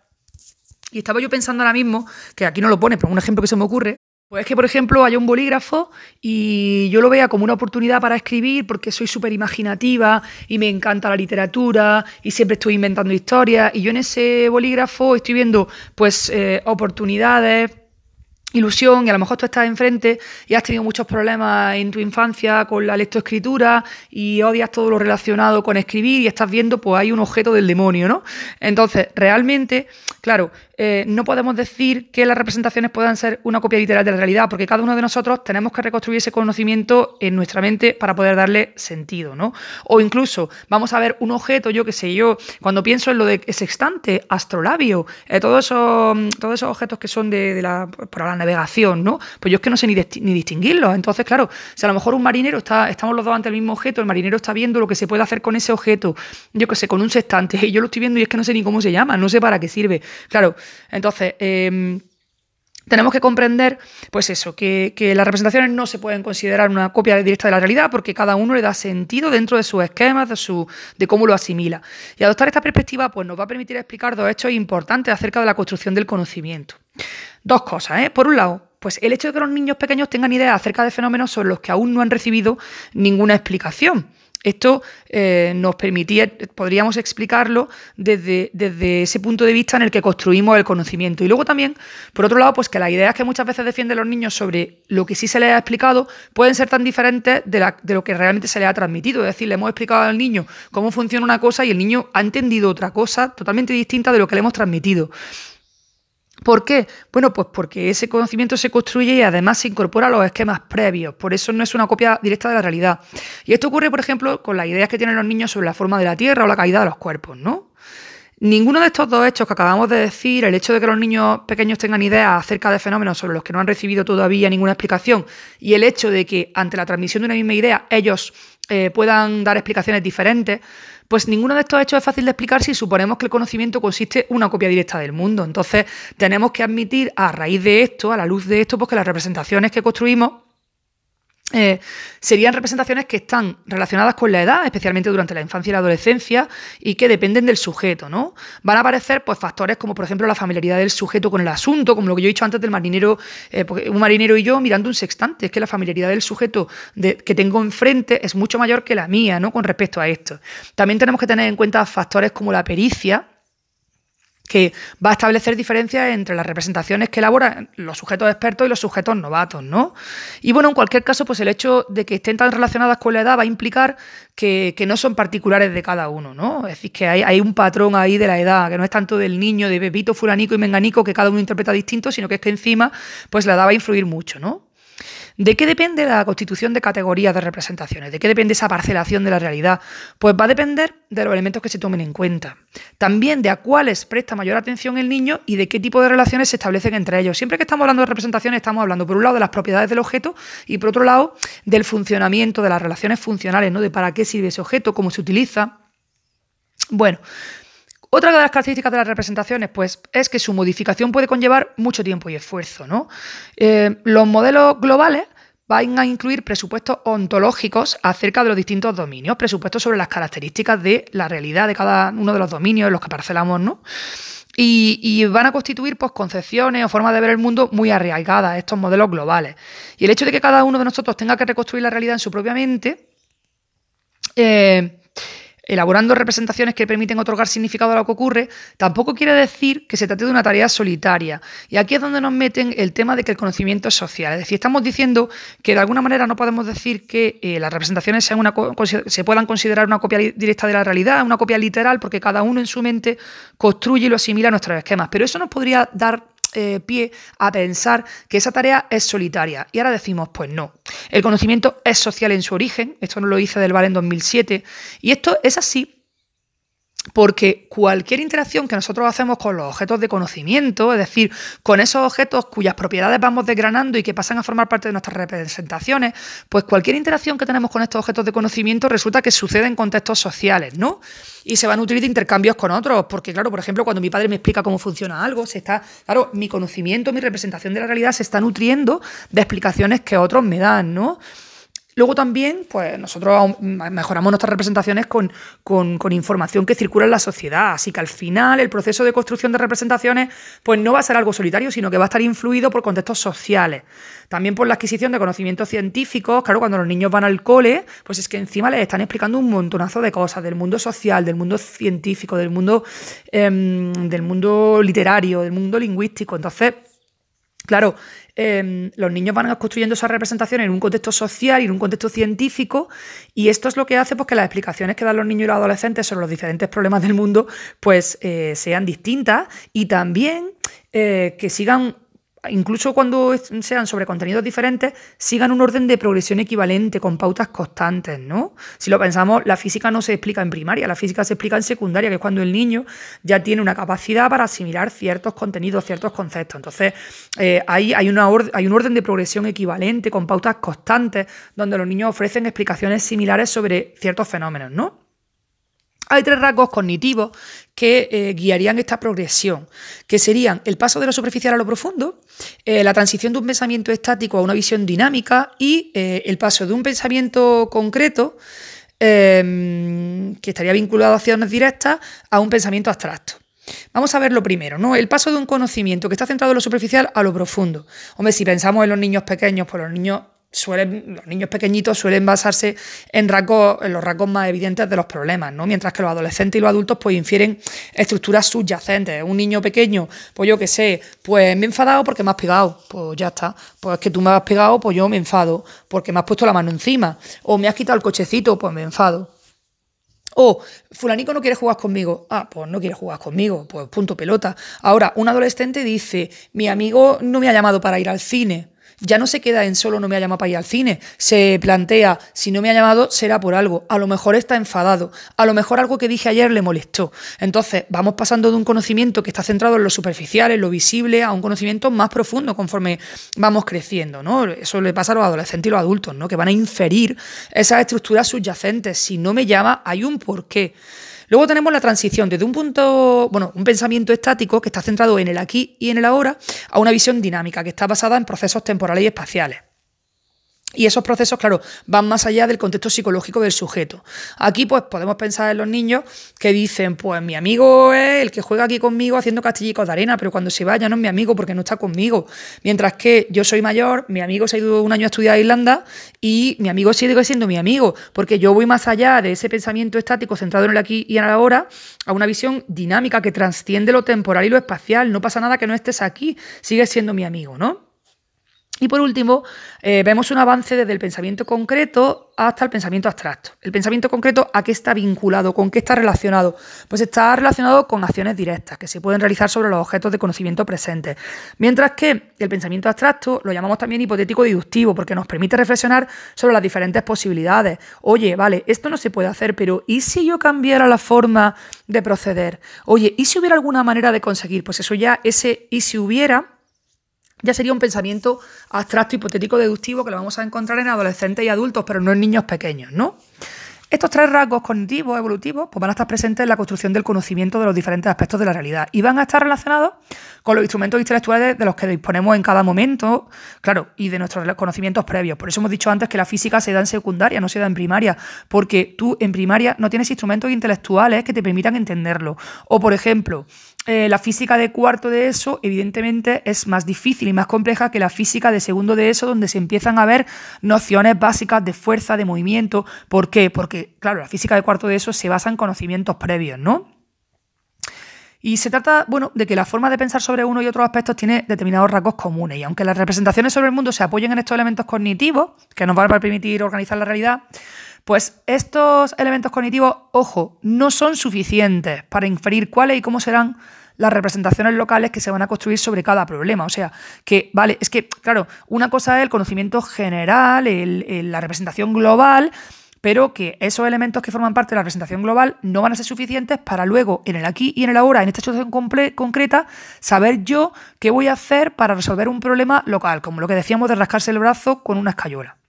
Y estaba yo pensando ahora mismo, que aquí no lo pone, pero un ejemplo que se me ocurre, pues es que, por ejemplo, haya un bolígrafo y yo lo vea como una oportunidad para escribir porque soy súper imaginativa y me encanta la literatura y siempre estoy inventando historias y yo en ese bolígrafo estoy viendo pues eh, oportunidades ilusión y a lo mejor tú estás enfrente y has tenido muchos problemas en tu infancia con la lectoescritura y odias todo lo relacionado con escribir y estás viendo pues hay un objeto del demonio, ¿no? Entonces, realmente, claro, eh, no podemos decir que las representaciones puedan ser una copia literal de la realidad, porque cada uno de nosotros tenemos que reconstruir ese conocimiento en nuestra mente para poder darle sentido, ¿no? O incluso vamos a ver un objeto, yo qué sé yo, cuando pienso en lo de sextante, astrolabio, eh, todos, esos, todos objetos que son de, la, para la navegación, ¿no? Pues yo es que no sé ni, ni distinguirlos. Entonces, claro, si a lo mejor un marinero está, estamos los dos ante el mismo objeto, el marinero está viendo lo que se puede hacer con ese objeto, yo qué sé, con un sextante, y yo lo estoy viendo y es que no sé ni cómo se llama, no sé para qué sirve. Claro, entonces, em, tenemos que comprender, pues eso, que, las representaciones no se pueden considerar una copia directa de la realidad porque cada uno le da sentido dentro de sus esquemas, de, su, de cómo lo asimila. Y adoptar esta perspectiva pues, nos va a permitir explicar dos hechos importantes acerca de la construcción del conocimiento. Dos cosas, ¿eh? Por un lado, pues el hecho de que los niños pequeños tengan ideas acerca de fenómenos sobre los que aún no han recibido ninguna explicación. Esto eh, nos permitía, podríamos explicarlo desde, desde, ese punto de vista en el que construimos el conocimiento. Y luego también, por otro lado, pues que las ideas que muchas veces defienden los niños sobre lo que sí se les ha explicado pueden ser tan diferentes de, de lo que realmente se les ha transmitido. Es decir, le hemos explicado al niño cómo funciona una cosa y el niño ha entendido otra cosa totalmente distinta de lo que le hemos transmitido. ¿Por qué? Bueno, pues porque ese conocimiento se construye y además se incorpora a los esquemas previos. Por eso no es una copia directa de la realidad. Y esto ocurre, por ejemplo, con las ideas que tienen los niños sobre la forma de la Tierra o la caída de los cuerpos, ¿no? Ninguno de estos dos hechos que acabamos de decir, el hecho de que los niños pequeños tengan ideas acerca de fenómenos sobre los que no han recibido todavía ninguna explicación, y el hecho de que ante la transmisión de una misma idea ellos eh, puedan dar explicaciones diferentes, pues ninguno de estos hechos es fácil de explicar si suponemos que el conocimiento consiste en una copia directa del mundo. Entonces, tenemos que admitir a raíz de esto, a la luz de esto, pues que las representaciones que construimos eh, serían representaciones que están relacionadas con la edad, especialmente durante la infancia y la adolescencia, y que dependen del sujeto, ¿no? Van a aparecer pues, factores como, por ejemplo, la familiaridad del sujeto con el asunto, como lo que yo he dicho antes del marinero, eh, un marinero y yo mirando un sextante. Es que la familiaridad del sujeto que tengo enfrente es mucho mayor que la mía, ¿no? Con respecto a esto. También tenemos que tener en cuenta factores como la pericia, que va a establecer diferencias entre las representaciones que elaboran los sujetos expertos y los sujetos novatos, ¿no? Y bueno, en cualquier caso, pues el hecho de que estén tan relacionadas con la edad va a implicar que, no son particulares de cada uno, ¿no? Es decir, que hay, hay, un patrón ahí de la edad, que no es tanto del niño, de Pepito, Fulanico y Menganico, que cada uno interpreta distinto, sino que es que encima, pues la edad va a influir mucho, ¿no? ¿De qué depende la constitución de categorías de representaciones? ¿De qué depende esa parcelación de la realidad? Pues va a depender de los elementos que se tomen en cuenta. También de a cuáles presta mayor atención el niño y de qué tipo de relaciones se establecen entre ellos. Siempre que estamos hablando de representaciones, estamos hablando por un lado de las propiedades del objeto y por otro lado del funcionamiento, de las relaciones funcionales, ¿no? De para qué sirve ese objeto, cómo se utiliza. Bueno, otra de las características de las representaciones pues, es que su modificación puede conllevar mucho tiempo y esfuerzo. ¿no? Eh, los modelos globales van a incluir presupuestos ontológicos acerca de los distintos dominios, presupuestos sobre las características de la realidad de cada uno de los dominios en los que parcelamos, ¿no? Y, van a constituir pues, concepciones o formas de ver el mundo muy arraigadas, estos modelos globales. Y el hecho de que cada uno de nosotros tenga que reconstruir la realidad en su propia mente, eh, elaborando representaciones que permiten otorgar significado a lo que ocurre, tampoco quiere decir que se trate de una tarea solitaria. Y aquí es donde nos meten el tema de que el conocimiento es social. Es decir, estamos diciendo que de alguna manera no podemos decir que eh, las representaciones sean una, se puedan considerar una copia directa de la realidad, una copia literal, porque cada uno en su mente construye y lo asimila a nuestros esquemas. Pero eso nos podría dar eh, pie a pensar que esa tarea es solitaria. Y ahora decimos, pues no. El conocimiento es social en su origen, esto nos lo dice Del Val en 2007, y esto es así porque cualquier interacción que nosotros hacemos con los objetos de conocimiento, es decir, con esos objetos cuyas propiedades vamos desgranando y que pasan a formar parte de nuestras representaciones, pues cualquier interacción que tenemos con estos objetos de conocimiento resulta que sucede en contextos sociales, ¿no? Y se van a utilizar intercambios con otros, porque claro, por ejemplo, cuando mi padre me explica cómo funciona algo, se está, claro, mi conocimiento, mi representación de la realidad se está nutriendo de explicaciones que otros me dan, ¿no? Luego también, pues nosotros mejoramos nuestras representaciones con, información que circula en la sociedad. Así que al final el proceso de construcción de representaciones pues no va a ser algo solitario, sino que va a estar influido por contextos sociales. También por la adquisición de conocimientos científicos. Claro, cuando los niños van al cole, pues es que encima les están explicando un montonazo de cosas del mundo social, del mundo científico, del mundo, em, del mundo literario, del mundo lingüístico. Entonces, Claro, em, los niños van construyendo esa representación en un contexto social y en un contexto científico, y esto es lo que hace pues, que las explicaciones que dan los niños y los adolescentes sobre los diferentes problemas del mundo pues, eh, sean distintas y también eh, que sigan incluso cuando sean sobre contenidos diferentes, sigan un orden de progresión equivalente, con pautas constantes, ¿no? Si lo pensamos, la física no se explica en primaria, la física se explica en secundaria, que es cuando el niño ya tiene una capacidad para asimilar ciertos contenidos, ciertos conceptos. Entonces, eh, hay, una hay un orden de progresión equivalente, con pautas constantes, donde los niños ofrecen explicaciones similares sobre ciertos fenómenos, ¿no? Hay tres rasgos cognitivos que eh, guiarían esta progresión, que serían el paso de lo superficial a lo profundo, eh, la transición de un pensamiento estático a una visión dinámica y eh, el paso de un pensamiento concreto, em, que estaría vinculado a acciones directas, a un pensamiento abstracto. Vamos a ver lo primero, ¿no? El paso de un conocimiento que está centrado en lo superficial a lo profundo. Hombre, si pensamos en los niños pequeños, pues los niños suelen, los niños pequeñitos suelen basarse en rasgos, en los rasgos más evidentes de los problemas, ¿no? Mientras que los adolescentes y los adultos pues infieren estructuras subyacentes. Un niño pequeño, pues yo qué sé, pues me he enfadado porque me has pegado, pues ya está. Pues es que tú me has pegado, pues yo me enfado, porque me has puesto la mano encima. O me has quitado el cochecito, pues me enfado. O fulanico no quiere jugar conmigo. Ah, pues no quiere jugar conmigo. Pues punto pelota. Ahora, un adolescente dice, mi amigo no me ha llamado para ir al cine ya no se queda en solo no me ha llamado para ir al cine, se plantea, si no me ha llamado será por algo, a lo mejor está enfadado, a lo mejor algo que dije ayer le molestó. Entonces vamos pasando de un conocimiento que está centrado en lo superficial, en lo visible, a un conocimiento más profundo conforme vamos creciendo, ¿no? Eso le pasa a los adolescentes y los adultos, ¿no? Que van a inferir esas estructuras subyacentes. Si no me llama, hay un porqué. Luego tenemos la transición desde un punto, bueno, un pensamiento estático que está centrado en el aquí y en el ahora, a una visión dinámica que está basada en procesos temporales y espaciales. Y esos procesos, claro, van más allá del contexto psicológico del sujeto. Aquí, pues, podemos pensar en los niños que dicen, pues, mi amigo es el que juega aquí conmigo haciendo castillicos de arena, pero cuando se vaya no es mi amigo porque no está conmigo. Mientras que yo soy mayor, mi amigo se ha ido un año a estudiar a Irlanda y mi amigo sigue siendo mi amigo, porque yo voy más allá de ese pensamiento estático centrado en el aquí y en el ahora, a una visión dinámica que trasciende lo temporal y lo espacial. No pasa nada que no estés aquí, sigues siendo mi amigo, ¿no? Y por último, eh, vemos un avance desde el pensamiento concreto hasta el pensamiento abstracto. El pensamiento concreto, ¿a qué está vinculado? ¿Con qué está relacionado? Pues está relacionado con acciones directas que se pueden realizar sobre los objetos de conocimiento presentes. Mientras que el pensamiento abstracto lo llamamos también hipotético deductivo porque nos permite reflexionar sobre las diferentes posibilidades. Oye, vale, esto no se puede hacer, pero ¿y si yo cambiara la forma de proceder? Oye, ¿y si hubiera alguna manera de conseguir? Pues eso ya, ese ¿y si hubiera? Ya sería un pensamiento abstracto, hipotético, deductivo que lo vamos a encontrar en adolescentes y adultos, pero no en niños pequeños, ¿no? Estos tres rasgos cognitivos, evolutivos, pues van a estar presentes en la construcción del conocimiento de los diferentes aspectos de la realidad y van a estar relacionados con los instrumentos intelectuales de los que disponemos en cada momento, claro, y de nuestros conocimientos previos. Por eso hemos dicho antes que la física se da en secundaria, no se da en primaria, porque tú en primaria no tienes instrumentos intelectuales que te permitan entenderlo. O, por ejemplo, eh, la física de cuarto de ESO, evidentemente, es más difícil y más compleja que la física de segundo de ESO, donde se empiezan a ver nociones básicas de fuerza, de movimiento. ¿Por qué? Porque, claro, la física de cuarto de ESO se basa en conocimientos previos, ¿no? Y se trata, bueno, de que la forma de pensar sobre uno y otros aspectos tiene determinados rasgos comunes. Y aunque las representaciones sobre el mundo se apoyen en estos elementos cognitivos, que nos van a permitir organizar la realidad, pues estos elementos cognitivos, ojo, no son suficientes para inferir cuáles y cómo serán las representaciones locales que se van a construir sobre cada problema. O sea, que, vale, es que, claro, una cosa es el conocimiento general, la representación global, pero que esos elementos que forman parte de la representación global no van a ser suficientes para luego, en el aquí y en el ahora, en esta situación concreta, saber yo qué voy a hacer para resolver un problema local, como lo que decíamos de rascarse el brazo con una escayola.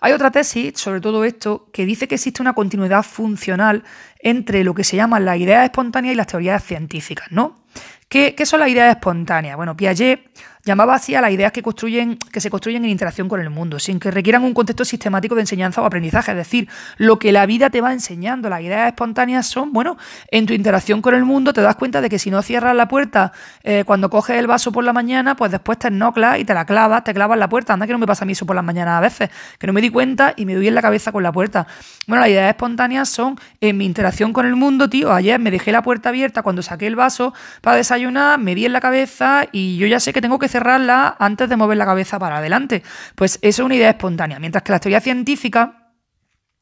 Hay otra tesis sobre todo esto que dice que existe una continuidad funcional entre lo que se llaman las ideas espontáneas y las teorías científicas, ¿no? ¿Qué, ¿Qué, son las ideas espontáneas? Bueno, Piaget llamaba así a las ideas que, construyen, que se construyen en interacción con el mundo, sin que requieran un contexto sistemático de enseñanza o aprendizaje, es decir, lo que la vida te va enseñando. Las ideas espontáneas son, bueno, en tu interacción con el mundo te das cuenta de que si no cierras la puerta eh, cuando coges el vaso por la mañana, pues después te noclas y te la clavas, te clavas la puerta. Anda que no me pasa a mí eso por las mañanas a veces, que no me di cuenta y me doy en la cabeza con la puerta. Bueno, las ideas espontáneas son en mi interacción con el mundo, tío. Ayer me dejé la puerta abierta cuando saqué el vaso para desayunar, me di en la cabeza y yo ya sé que tengo que cerrarla antes de mover la cabeza para adelante. Pues eso es una idea espontánea. Mientras que la teoría científica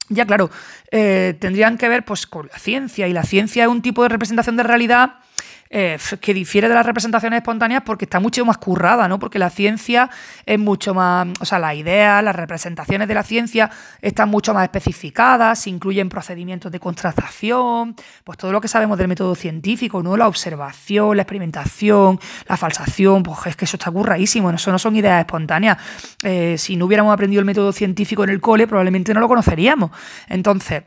ya claro, eh, tendrían que ver pues, con la ciencia, y la ciencia es un tipo de representación de realidad eh, que difiere de las representaciones espontáneas porque está mucho más currada, ¿no? Porque la ciencia es mucho más, o sea, las ideas, las representaciones de la ciencia están mucho más especificadas, incluyen procedimientos de contratación, pues todo lo que sabemos del método científico, ¿no? La observación, la experimentación, la falsación, pues es que eso está curradísimo, eso no son ideas espontáneas. Eh, si no hubiéramos aprendido el método científico en el cole, probablemente no lo conoceríamos. Entonces,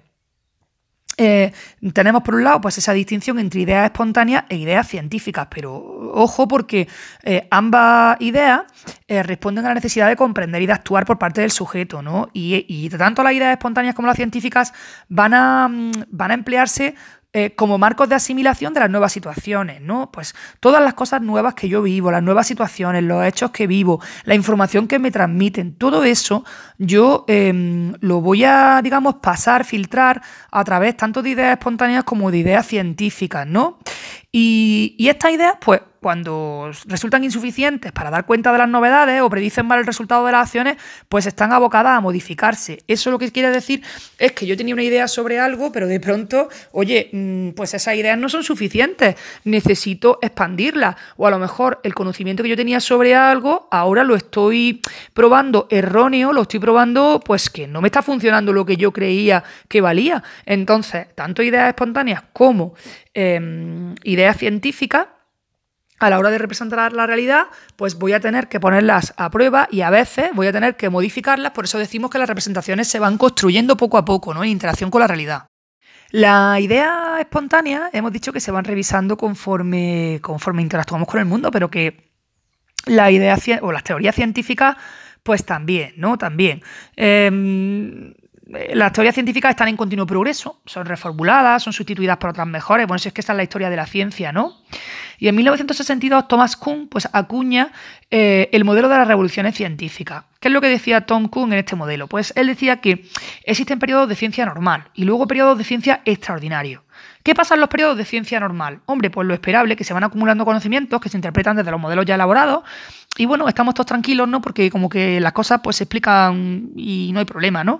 eh, tenemos por un lado pues esa distinción entre ideas espontáneas e ideas científicas, pero ojo porque eh, ambas ideas eh, responden a la necesidad de comprender y de actuar por parte del sujeto, ¿no? Y, y tanto las ideas espontáneas como las científicas van a, mm, van a emplearse eh, como marcos de asimilación de las nuevas situaciones, ¿no? Pues todas las cosas nuevas que yo vivo, las nuevas situaciones, los hechos que vivo, la información que me transmiten, todo eso yo em, lo voy a, digamos, pasar, filtrar a través tanto de ideas espontáneas como de ideas científicas, ¿no? Y, y estas ideas, pues cuando resultan insuficientes para dar cuenta de las novedades o predicen mal el resultado de las acciones, pues están abocadas a modificarse. Eso lo que quiere decir es que yo tenía una idea sobre algo, pero de pronto, oye, mm, pues esas ideas no son suficientes, necesito expandirlas. O a lo mejor el conocimiento que yo tenía sobre algo, ahora lo estoy probando erróneo, lo estoy probando, pues que no me está funcionando lo que yo creía que valía. Entonces, tanto ideas espontáneas como em, ideas científicas, a la hora de representar la realidad, pues voy a tener que ponerlas a prueba y a veces voy a tener que modificarlas, por eso decimos que las representaciones se van construyendo poco a poco, ¿no? En interacción con la realidad. Las ideas espontáneas hemos dicho que se van revisando conforme, conforme interactuamos con el mundo, pero que las ideas o las teorías científicas, pues también, ¿no? También. Em, las teorías científicas están en continuo progreso, son reformuladas, son sustituidas por otras mejores. Bueno, si es que esta es la historia de la ciencia, ¿no? Y en 1962 Thomas Kuhn pues, acuña eh, el modelo de las revoluciones científicas. ¿Qué es lo que decía Tom Kuhn en este modelo? Pues él decía que existen periodos de ciencia normal y luego periodos de ciencia extraordinarios ¿Qué pasa en los periodos de ciencia normal? Hombre, pues lo esperable, que se van acumulando conocimientos que se interpretan desde los modelos ya elaborados. Y bueno, estamos todos tranquilos, ¿no? Porque como que las cosas pues se explican y no hay problema, ¿no?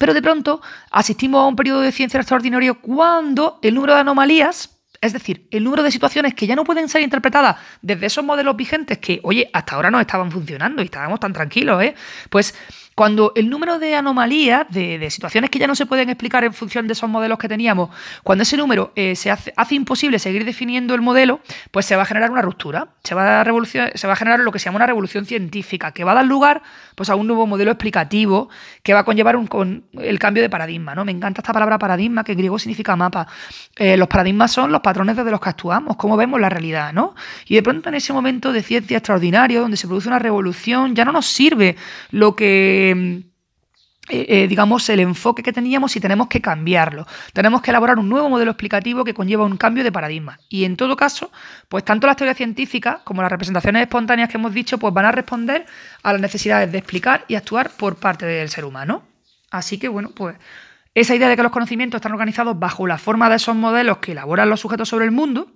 Pero de pronto asistimos a un periodo de ciencia extraordinario cuando el número de anomalías es decir, el número de situaciones que ya no pueden ser interpretadas desde esos modelos vigentes que, oye, hasta ahora no estaban funcionando y estábamos tan tranquilos, ¿eh? Pues cuando el número de anomalías, de, situaciones que ya no se pueden explicar en función de esos modelos que teníamos, cuando ese número eh, se hace, imposible seguir definiendo el modelo, pues se va a generar una ruptura, se va a, se va a generar lo que se llama una revolución científica, que va a dar lugar pues, a un nuevo modelo explicativo que va a conllevar un, con el cambio de paradigma. ¿no? Me encanta esta palabra paradigma, que en griego significa mapa. Eh, los paradigmas son los patrones desde los que actuamos, cómo vemos la realidad. ¿no? Y de pronto en ese momento de ciencia extraordinario, donde se produce una revolución, ya no nos sirve lo que eh, eh, digamos, el enfoque que teníamos y tenemos que cambiarlo. Tenemos que elaborar un nuevo modelo explicativo que conlleva un cambio de paradigma. Y en todo caso, pues tanto las teorías científicas como las representaciones espontáneas que hemos dicho, pues van a responder a las necesidades de explicar y actuar por parte del ser humano. Así que, bueno, pues esa idea de que los conocimientos están organizados bajo la forma de esos modelos que elaboran los sujetos sobre el mundo,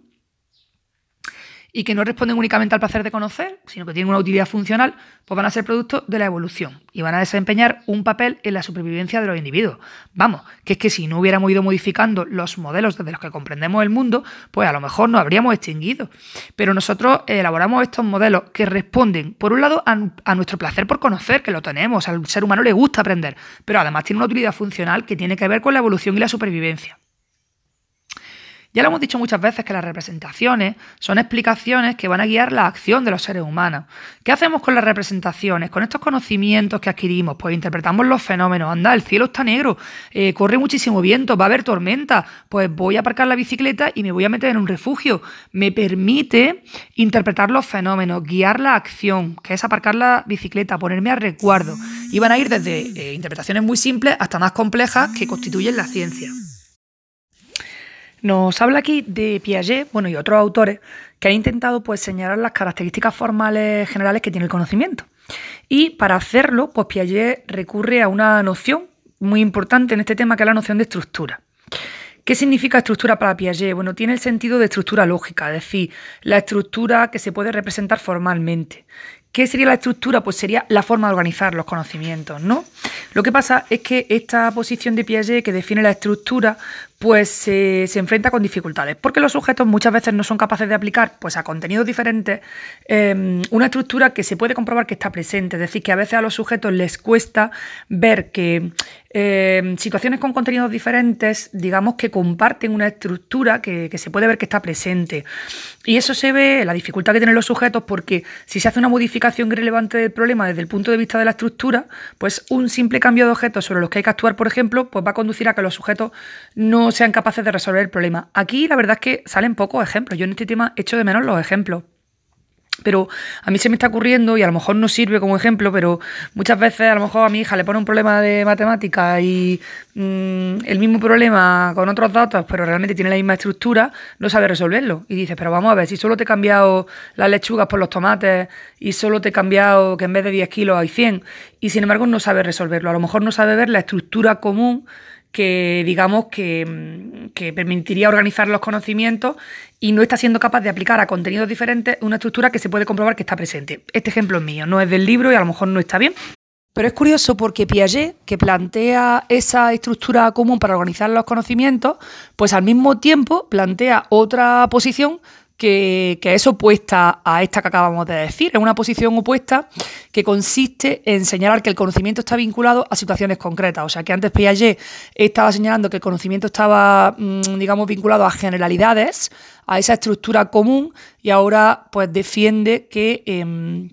y que no responden únicamente al placer de conocer, sino que tienen una utilidad funcional, pues van a ser producto de la evolución y van a desempeñar un papel en la supervivencia de los individuos. Vamos, que es que si no hubiéramos ido modificando los modelos desde los que comprendemos el mundo, pues a lo mejor nos habríamos extinguido. Pero nosotros elaboramos estos modelos que responden, por un lado, a, a nuestro placer por conocer, que lo tenemos, al ser humano le gusta aprender, pero además tiene una utilidad funcional que tiene que ver con la evolución y la supervivencia. Ya lo hemos dicho muchas veces que las representaciones son explicaciones que van a guiar la acción de los seres humanos. ¿Qué hacemos con las representaciones? Con estos conocimientos que adquirimos, pues interpretamos los fenómenos. Anda, el cielo está negro, eh, corre muchísimo viento, va a haber tormenta, pues voy a aparcar la bicicleta y me voy a meter en un refugio. Me permite interpretar los fenómenos, guiar la acción, que es aparcar la bicicleta, ponerme a recuerdo. Y van a ir desde eh, interpretaciones muy simples hasta más complejas que constituyen la ciencia. Nos habla aquí de Piaget, bueno, y otros autores que han intentado pues señalar las características formales generales que tiene el conocimiento. Y para hacerlo, pues Piaget recurre a una noción muy importante en este tema que es la noción de estructura. ¿Qué significa estructura para Piaget? Bueno, tiene el sentido de estructura lógica, es decir, la estructura que se puede representar formalmente. ¿Qué sería la estructura? Pues sería la forma de organizar los conocimientos, ¿no? Lo que pasa es que esta posición de Piaget que define la estructura, pues se enfrenta con dificultades, porque los sujetos muchas veces no son capaces de aplicar pues, a contenidos diferentes em, una estructura que se puede comprobar que está presente, es decir, que a veces a los sujetos les cuesta ver que em, situaciones con contenidos diferentes, digamos que comparten una estructura que, que, se puede ver que está presente. Y eso se ve, la dificultad que tienen los sujetos, porque si se hace una modificación relevante del problema desde el punto de vista de la estructura, pues un simple cambio de objetos sobre los que hay que actuar, por ejemplo, pues va a conducir a que los sujetos no sean capaces de resolver el problema. Aquí la verdad es que salen pocos ejemplos. Yo en este tema echo de menos los ejemplos. Pero a mí se me está ocurriendo, y a lo mejor no sirve como ejemplo, pero muchas veces a lo mejor a mi hija le pone un problema de matemática y mm, el mismo problema con otros datos, pero realmente tiene la misma estructura, no sabe resolverlo. Y dices, pero vamos a ver, si solo te he cambiado las lechugas por los tomates y solo te he cambiado que en vez de 10 kilos hay 100, y sin embargo no sabe resolverlo. A lo mejor no sabe ver la estructura común que digamos que, permitiría organizar los conocimientos y no está siendo capaz de aplicar a contenidos diferentes una estructura que se puede comprobar que está presente. Este ejemplo es mío, no es del libro y a lo mejor no está bien. Pero es curioso porque Piaget, que plantea esa estructura común para organizar los conocimientos, pues al mismo tiempo plantea otra posición que, es opuesta a esta que acabamos de decir. Es una posición opuesta que consiste en señalar que el conocimiento está vinculado a situaciones concretas. O sea, que antes Piaget estaba señalando que el conocimiento estaba, mm, digamos, vinculado a generalidades, a esa estructura común, y ahora pues defiende que em,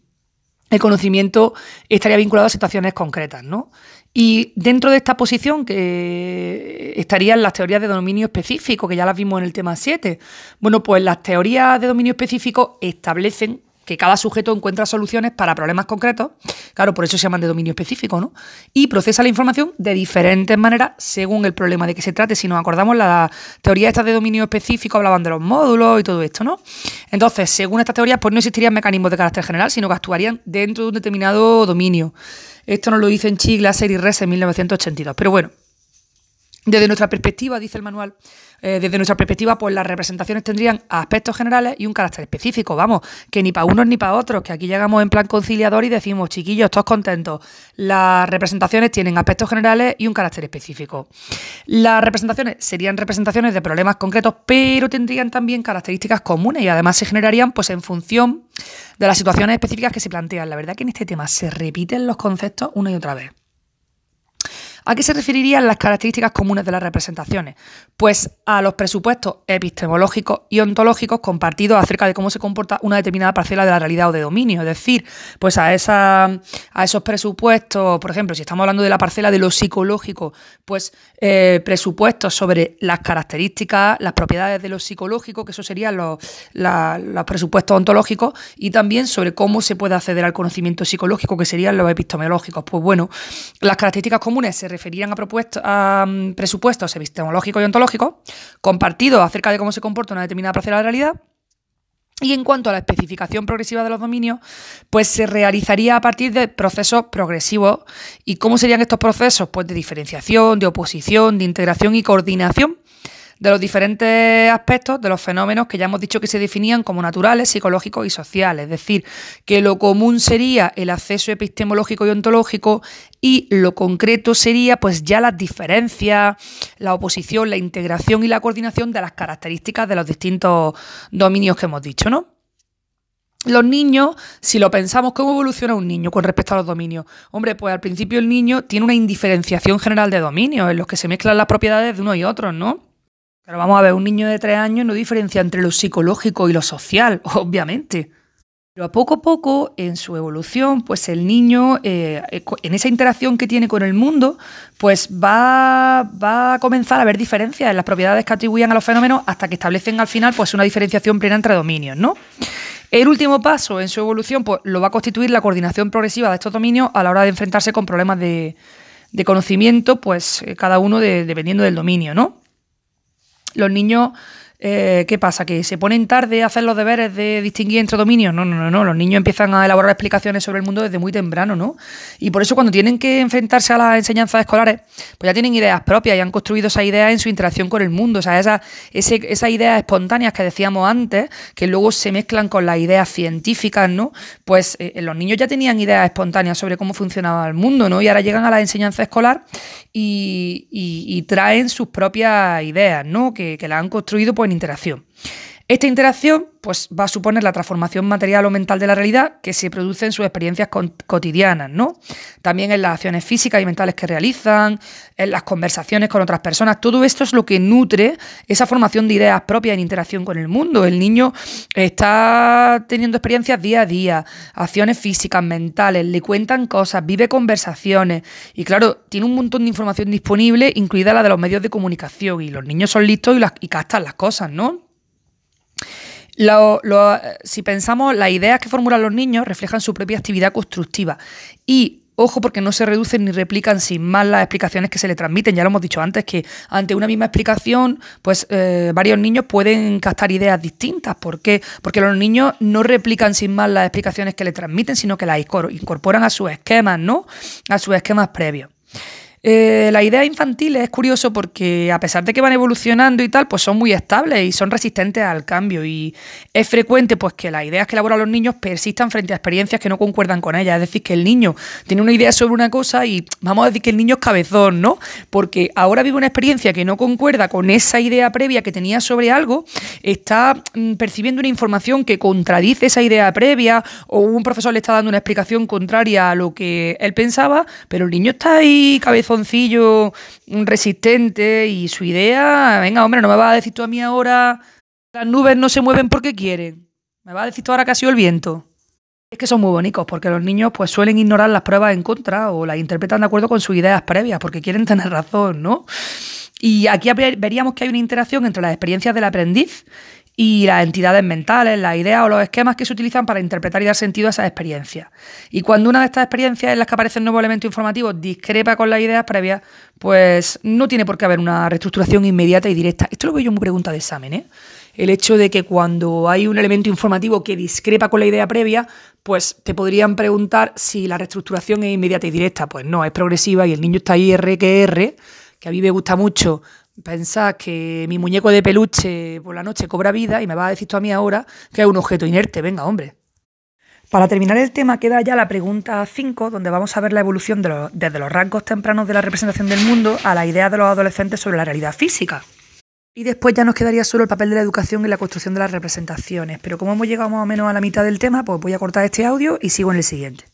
el conocimiento estaría vinculado a situaciones concretas, ¿no? Y dentro de esta posición que estarían las teorías de dominio específico, que ya las vimos en el tema 7. Bueno, pues las teorías de dominio específico establecen que cada sujeto encuentra soluciones para problemas concretos, claro, por eso se llaman de dominio específico, ¿no? Y procesa la información de diferentes maneras según el problema de que se trate. Si nos acordamos, las teorías estas de dominio específico hablaban de los módulos y todo esto, ¿no? Entonces, según estas teorías, pues no existirían mecanismos de carácter general, sino que actuarían dentro de un determinado dominio. Esto nos lo dice en Chi, Glaser y Res en 1982. Pero bueno, Desde nuestra perspectiva, dice el manual, eh, desde nuestra perspectiva, pues las representaciones tendrían aspectos generales y un carácter específico, vamos, que ni para unos ni para otros, que aquí llegamos en plan conciliador y decimos, chiquillos, todos contentos. Las representaciones tienen aspectos generales y un carácter específico. Las representaciones serían representaciones de problemas concretos, pero tendrían también características comunes y además se generarían pues en función de las situaciones específicas que se plantean. La verdad que en este tema se repiten los conceptos una y otra vez. ¿A qué se referirían las características comunes de las representaciones? Pues a los presupuestos epistemológicos y ontológicos compartidos acerca de cómo se comporta una determinada parcela de la realidad o de dominio. Es decir, pues a, esa, a esos presupuestos, por ejemplo, si estamos hablando de la parcela de lo psicológico, pues eh, presupuestos sobre las características, las propiedades de lo psicológico, que eso serían los, los presupuestos ontológicos, y también sobre cómo se puede acceder al conocimiento psicológico, que serían los epistemológicos. Pues bueno, las características comunes se referían a, a mm, presupuestos epistemológicos y ontológicos compartidos acerca de cómo se comporta una determinada parcela de la realidad. Y en cuanto a la especificación progresiva de los dominios, pues se realizaría a partir de procesos progresivos. ¿Y cómo serían estos procesos? Pues de diferenciación, de oposición, de integración y coordinación de los diferentes aspectos de los fenómenos que ya hemos dicho que se definían como naturales, psicológicos y sociales. Es decir, que lo común sería el acceso epistemológico y ontológico y lo concreto sería pues ya las diferencias, la oposición, la integración y la coordinación de las características de los distintos dominios que hemos dicho, ¿no? Los niños, si lo pensamos, ¿cómo evoluciona un niño con respecto a los dominios? Hombre, pues al principio el niño tiene una indiferenciación general de dominios, en los que se mezclan las propiedades de uno y otro, ¿no? Pero vamos a ver, un niño de tres años no diferencia entre lo psicológico y lo social, obviamente. Pero a poco a poco, en su evolución, pues el niño, eh, en esa interacción que tiene con el mundo, pues va, va, a comenzar a ver diferencias en las propiedades que atribuyen a los fenómenos hasta que establecen al final pues una diferenciación plena entre dominios, ¿no? El último paso en su evolución pues, lo va a constituir la coordinación progresiva de estos dominios a la hora de enfrentarse con problemas de, conocimiento, pues eh, cada uno dependiendo del dominio, ¿no? Los niños eh, ¿Qué pasa? ¿Que se ponen tarde a hacer los deberes de distinguir entre dominios? No, no, no, no. Los niños empiezan a elaborar explicaciones sobre el mundo desde muy temprano, ¿no? Y por eso cuando tienen que enfrentarse a las enseñanzas escolares, pues ya tienen ideas propias y han construido esas ideas en su interacción con el mundo. O sea, esas, esas ideas espontáneas que decíamos antes, que luego se mezclan con las ideas científicas, ¿no? Pues eh, los niños ya tenían ideas espontáneas sobre cómo funcionaba el mundo, ¿no? Y ahora llegan a la enseñanza escolar y, traen sus propias ideas, ¿no? Que, que las han construido pues, interacción. Esta interacción pues, va a suponer la transformación material o mental de la realidad que se produce en sus experiencias cotidianas, ¿no? También en las acciones físicas y mentales que realizan, en las conversaciones con otras personas. Todo esto es lo que nutre esa formación de ideas propias en interacción con el mundo. El niño está teniendo experiencias día a día, acciones físicas, mentales, le cuentan cosas, vive conversaciones y claro, tiene un montón de información disponible, incluida la de los medios de comunicación y los niños son listos y, las, y captan las cosas, ¿no? Si pensamos, las ideas que formulan los niños reflejan su propia actividad constructiva y Ojo porque no se reducen ni replican sin más las explicaciones que se le transmiten. Ya lo hemos dicho antes, que ante una misma explicación, pues eh, varios niños pueden captar ideas distintas. ¿Por qué? Porque los niños no replican sin más las explicaciones que le transmiten, sino que las incorporan a sus esquemas, ¿no? A sus esquemas previos. Eh, la idea infantil es curioso porque a pesar de que van evolucionando y tal, pues son muy estables y son resistentes al cambio y es frecuente pues que las ideas que elaboran los niños persistan frente a experiencias que no concuerdan con ellas, es decir, que el niño tiene una idea sobre una cosa y vamos a decir que el niño es cabezón, ¿no? Porque ahora vive una experiencia que no concuerda con esa idea previa que tenía sobre algo, está mm, percibiendo una información que contradice esa idea previa o un profesor le está dando una explicación contraria a lo que él pensaba, pero el niño está ahí cabezón resistente y su idea, venga, hombre, no me vas a decir tú a mí ahora, las nubes no se mueven porque quieren. Me vas a decir tú ahora que ha sido el viento. Es que son muy bonitos porque los niños pues suelen ignorar las pruebas en contra o las interpretan de acuerdo con sus ideas previas porque quieren tener razón, ¿no? Y aquí veríamos que hay una interacción entre las experiencias del aprendiz y las entidades mentales, las ideas o los esquemas que se utilizan para interpretar y dar sentido a esas experiencias. Y cuando una de estas experiencias en las que aparece un nuevo elemento informativo discrepa con las ideas previas, pues no tiene por qué haber una reestructuración inmediata y directa. Esto lo veo yo muy pregunta de examen, ¿eh? El hecho de que cuando hay un elemento informativo que discrepa con la idea previa, pues te podrían preguntar si la reestructuración es inmediata y directa. Pues no, es progresiva y el niño está ahí R que R que a mí me gusta mucho pensar que mi muñeco de peluche por la noche cobra vida y me vas a decir tú a mí ahora que es un objeto inerte. Venga, hombre. Para terminar el tema queda ya la pregunta 5, donde vamos a ver la evolución desde los rasgos tempranos de la representación del mundo a la idea de los adolescentes sobre la realidad física. Y después ya nos quedaría solo el papel de la educación en la construcción de las representaciones. Pero como hemos llegado más o menos a la mitad del tema, pues voy a cortar este audio y sigo en el siguiente.